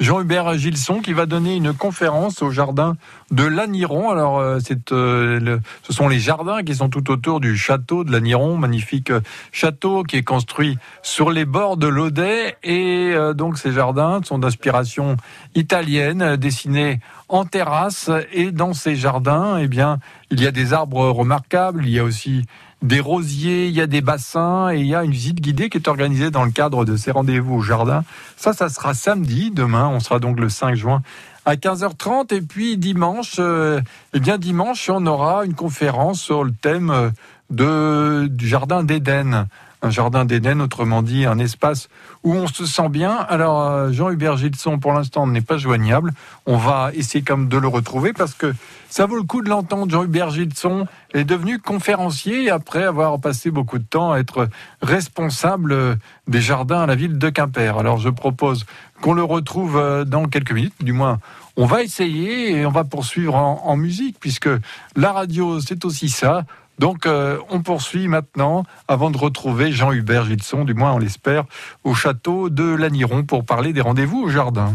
Jean-Hubert Gilson qui va donner une conférence au jardin de Laniron. Alors, euh, euh, ce sont les jardins qui sont tout autour du château de Laniron, magnifique euh, château qui est construit sur les bords de l'Audet. Et donc, ces jardins sont d'inspiration italienne, dessinés en terrasse. Et dans ces jardins, eh bien, il y a des arbres remarquables. Il y a aussi des rosiers, il y a des bassins et il y a une visite guidée qui est organisée dans le cadre de ces rendez-vous au jardin. Ça, ça sera samedi. Demain, on sera donc le 5 juin à 15h30 et puis dimanche, euh, eh bien dimanche, on aura une conférence sur le thème euh, de, du jardin d'Éden un jardin d'Éden, autrement dit un espace où on se sent bien. Alors euh, Jean-Hubert Gilson, pour l'instant, n'est pas joignable. On va essayer comme de le retrouver parce que ça vaut le coup de l'entendre. Jean-Hubert Gilson est devenu conférencier après avoir passé beaucoup de temps à être responsable des jardins à la ville de Quimper. Alors je propose qu'on le retrouve euh, dans quelques minutes, du moins on va essayer et on va poursuivre en, musique puisque la radio c'est aussi ça. Donc euh, on poursuit maintenant avant de retrouver Jean-Hubert Gilson, du moins on l'espère, au château de Laniron pour parler des rendez-vous au jardin.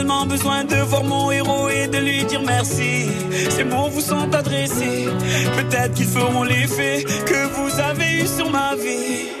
tellement besoin de voir mon héros et de lui dire merci. Ces mots vous sont adressés, peut-être qu'ils feront l'effet que vous avez eu sur ma vie.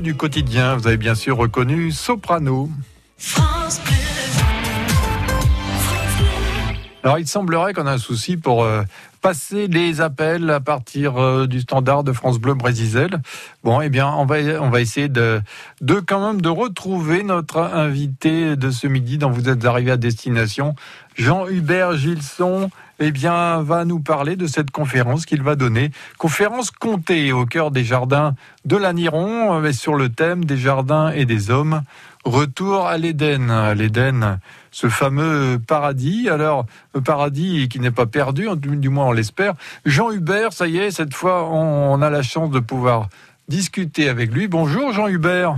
Du quotidien. Vous avez bien sûr reconnu Soprano. Alors il semblerait qu'on a un souci pour euh, passer les appels à partir euh, du standard de France Bleu Brésil. Bon, eh bien, on va on va essayer de de quand même de retrouver notre invité de ce midi dont vous êtes arrivé à destination, Jean-Hubert Gilson. Eh bien, va nous parler de cette conférence qu'il va donner. Conférence comptée au cœur des jardins de l'Aniron, euh, sur le thème des jardins et des hommes. Retour à l'Éden. L'Éden, ce fameux paradis. Alors, le paradis qui n'est pas perdu, du moins on l'espère. Jean Hubert, ça y est, cette fois, on a la chance de pouvoir discuter avec lui. Bonjour Jean Hubert.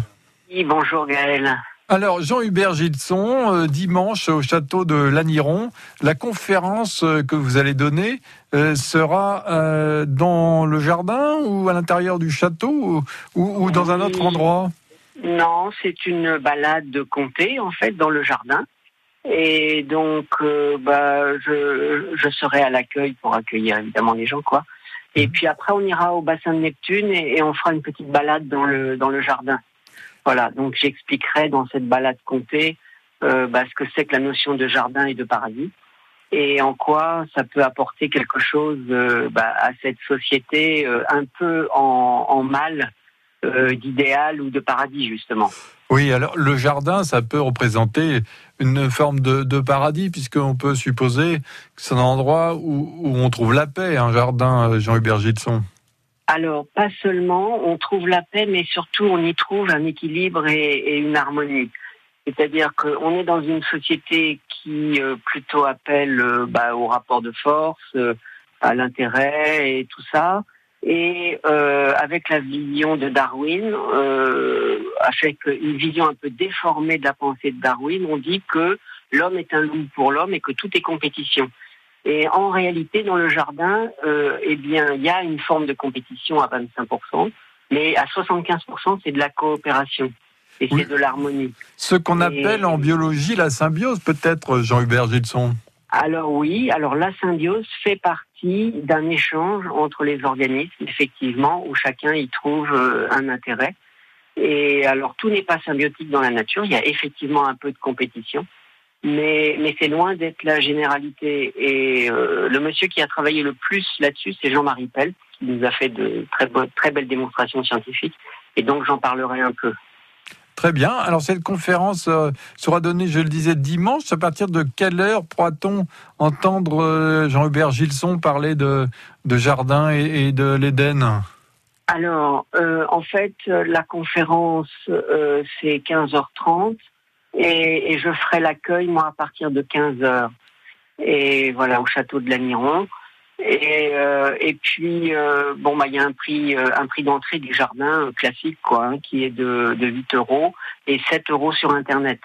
Oui, bonjour Gaël. Alors, Jean-Hubert Gilson, euh, dimanche au château de Laniron, la conférence euh, que vous allez donner euh, sera dans le jardin ou à l'intérieur du château ou dans un autre endroit? Non, c'est une balade de comté, en fait, dans le jardin. Et donc, bah, je, je serai à l'accueil pour accueillir évidemment les gens, quoi. Et mhm. puis après, on ira au bassin de Neptune et, on fera une petite balade dans le dans le jardin. Voilà. Donc, j'expliquerai dans cette balade comté euh, bah, ce que c'est que la notion de jardin et de paradis et en quoi ça peut apporter quelque chose euh, bah, à cette société euh, un peu en, mal d'idéal ou de paradis, justement. Oui, alors le jardin, ça peut représenter une forme de, paradis, puisqu'on peut supposer que c'est un endroit où, on trouve la paix, un jardin, Jean-Hubert Gilson. Alors, pas seulement, on trouve la paix, mais surtout on y trouve un équilibre et, une harmonie. C'est-à-dire qu'on est dans une société qui euh, plutôt appelle bah, au rapport de force, à l'intérêt et tout ça. Et euh, avec la vision de Darwin, euh, avec une vision un peu déformée de la pensée de Darwin, on dit que l'homme est un loup pour l'homme et que tout est compétition. Et en réalité, dans le jardin, euh, eh bien, il y a une forme de compétition à 25%, mais à 75%, c'est de la coopération. Et c'est de l'harmonie. Ce qu'on appelle en biologie la symbiose, peut-être, Jean-Hubert Gilson? Alors oui, alors la symbiose fait partie d'un échange entre les organismes, effectivement, où chacun y trouve euh, un intérêt. Et alors tout n'est pas symbiotique dans la nature, il y a effectivement un peu de compétition, mais, mais c'est loin d'être la généralité. Et euh, le monsieur qui a travaillé le plus là-dessus, c'est Jean-Marie Pell, qui nous a fait de très, très belles démonstrations scientifiques, et donc j'en parlerai un peu. Très bien. Alors cette conférence euh, sera donnée, je le disais, dimanche. À partir de quelle heure pourra-t-on entendre euh, Jean-Hubert Gilson parler de, de jardin et, de l'Éden? Alors, en fait, la conférence, c'est 15h30 et, je ferai l'accueil, moi, à partir de 15h. Et voilà, au château de l'Aniron. Et, euh, puis euh, bon bah il y a un prix euh, un prix d'entrée du jardin classique quoi hein, qui est de, de 8 euros et 7 euros sur internet.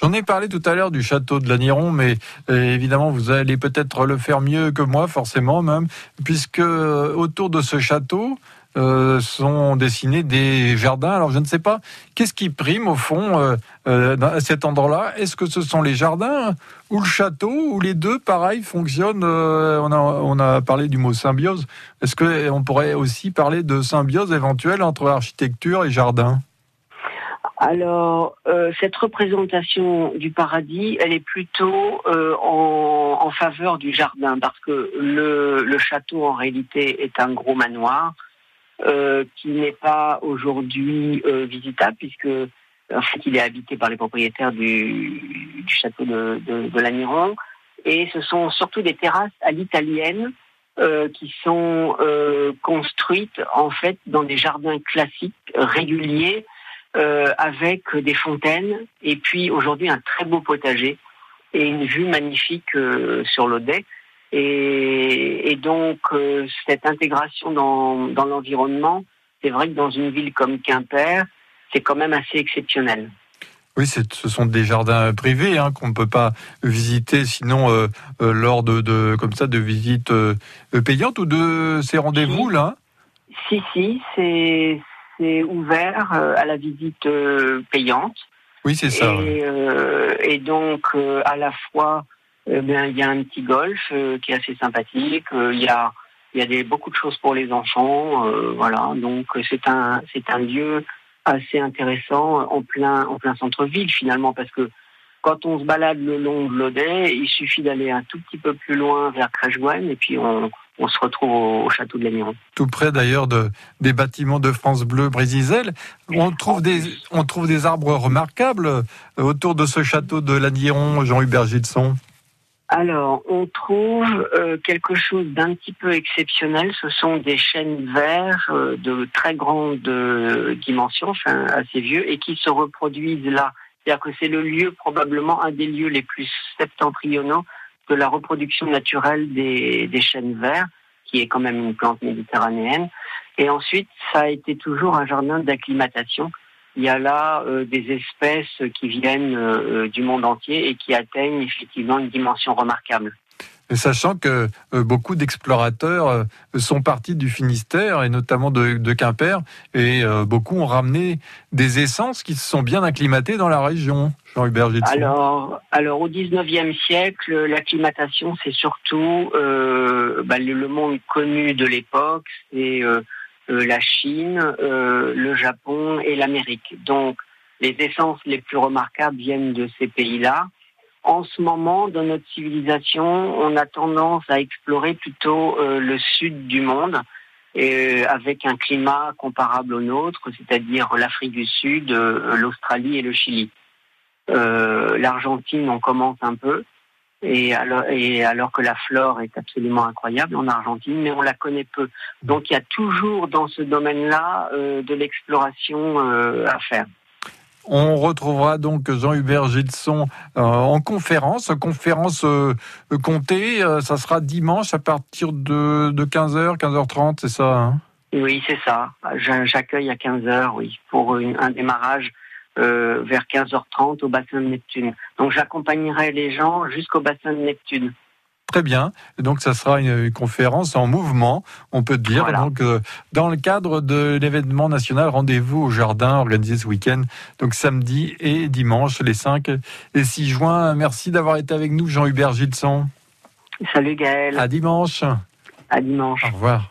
J'en ai parlé tout à l'heure du château de l'Aniron, mais évidemment vous allez peut-être le faire mieux que moi, forcément même, puisque autour de ce château, euh, sont dessinés des jardins. Alors je ne sais pas, qu'est-ce qui prime au fond euh, euh, à cet endroit-là? Est-ce que ce sont les jardins ou le château ou les deux, pareil, fonctionnent on, a, on a parlé du mot symbiose. Est-ce qu'on pourrait aussi parler de symbiose éventuelle entre architecture et jardin? Alors, cette représentation du paradis, elle est plutôt en, faveur du jardin, parce que le, château, en réalité, est un gros manoir euh, qui n'est pas aujourd'hui euh, visitable puisque en fait il est habité par les propriétaires du, du château de, de, de l'Aniron et ce sont surtout des terrasses à l'italienne euh, qui sont euh, construites en fait dans des jardins classiques réguliers euh, avec des fontaines et puis aujourd'hui un très beau potager et une vue magnifique sur l'Audet. Et, donc, euh, cette intégration dans, dans l'environnement, c'est vrai que dans une ville comme Quimper, c'est quand même assez exceptionnel. Oui, ce sont des jardins privés hein, qu'on ne peut pas visiter sinon euh, euh, lors de, de, comme ça de visites payantes ou de ces rendez-vous là? Si si, c'est ouvert à la visite payante. Oui, c'est ça. Et, et donc à la fois eh il y a un petit golf euh, qui est assez sympathique. Euh, il y a, il y a des, beaucoup de choses pour les enfants. Euh, voilà. Donc, c'est un, c'est un lieu assez intéressant en plein, en plein centre-ville finalement, parce que quand on se balade le long de l'Audet, il suffit d'aller un tout petit peu plus loin vers Crèche-Gouenne et puis on, on se retrouve au, château de l'Aniron. Tout près d'ailleurs de, des bâtiments de France Bleu Brésisel. On trouve, des, on trouve des arbres remarquables autour de ce château de l'Aniron, Jean-Hubert Gilson. Alors, on trouve euh, quelque chose d'un petit peu exceptionnel. Ce sont des chênes verts euh, de très grande dimension, enfin assez vieux, et qui se reproduisent là. C'est-à-dire que c'est le lieu, probablement un des lieux les plus septentrionaux de la reproduction naturelle des chênes verts, qui est quand même une plante méditerranéenne. Et ensuite, ça a été toujours un jardin d'acclimatation. Il y a là euh, des espèces qui viennent euh, du monde entier et qui atteignent effectivement une dimension remarquable sachant que euh, beaucoup d'explorateurs euh, sont partis du Finistère et notamment de, Quimper, et euh, beaucoup ont ramené des essences qui se sont bien acclimatées dans la région. Jean-Hubert Alors, alors au 19e siècle, l'acclimatation, c'est surtout bah, le, monde connu de l'époque, c'est la Chine, le Japon et l'Amérique. Donc, les essences les plus remarquables viennent de ces pays-là en ce moment, dans notre civilisation, on a tendance à explorer plutôt euh, le sud du monde, et, euh, avec un climat comparable au nôtre, c'est-à-dire l'Afrique du Sud, euh, l'Australie et le Chili. L'Argentine, on commence un peu, et alors, et alors que la flore est absolument incroyable en Argentine, mais on la connaît peu. Donc il y a toujours dans ce domaine-là de l'exploration à faire. On retrouvera donc Jean-Hubert Gilson euh, en conférence, conférence euh, comptée. Euh, ça sera dimanche à partir de, 15h, 15h30, c'est ça hein? Oui, c'est ça. J'accueille à 15h, oui, pour un démarrage vers 15h30 au bassin de Neptune. Donc j'accompagnerai les gens jusqu'au bassin de Neptune. Très bien. donc, ça sera une, conférence en mouvement, on peut dire. Donc, euh, dans le cadre de l'événement national, rendez-vous au jardin organisé ce week-end, donc samedi et dimanche, les 5 et 6 juin. Merci d'avoir été avec nous, Jean-Hubert Gilson. Salut Gaël. À dimanche. À dimanche. Au revoir.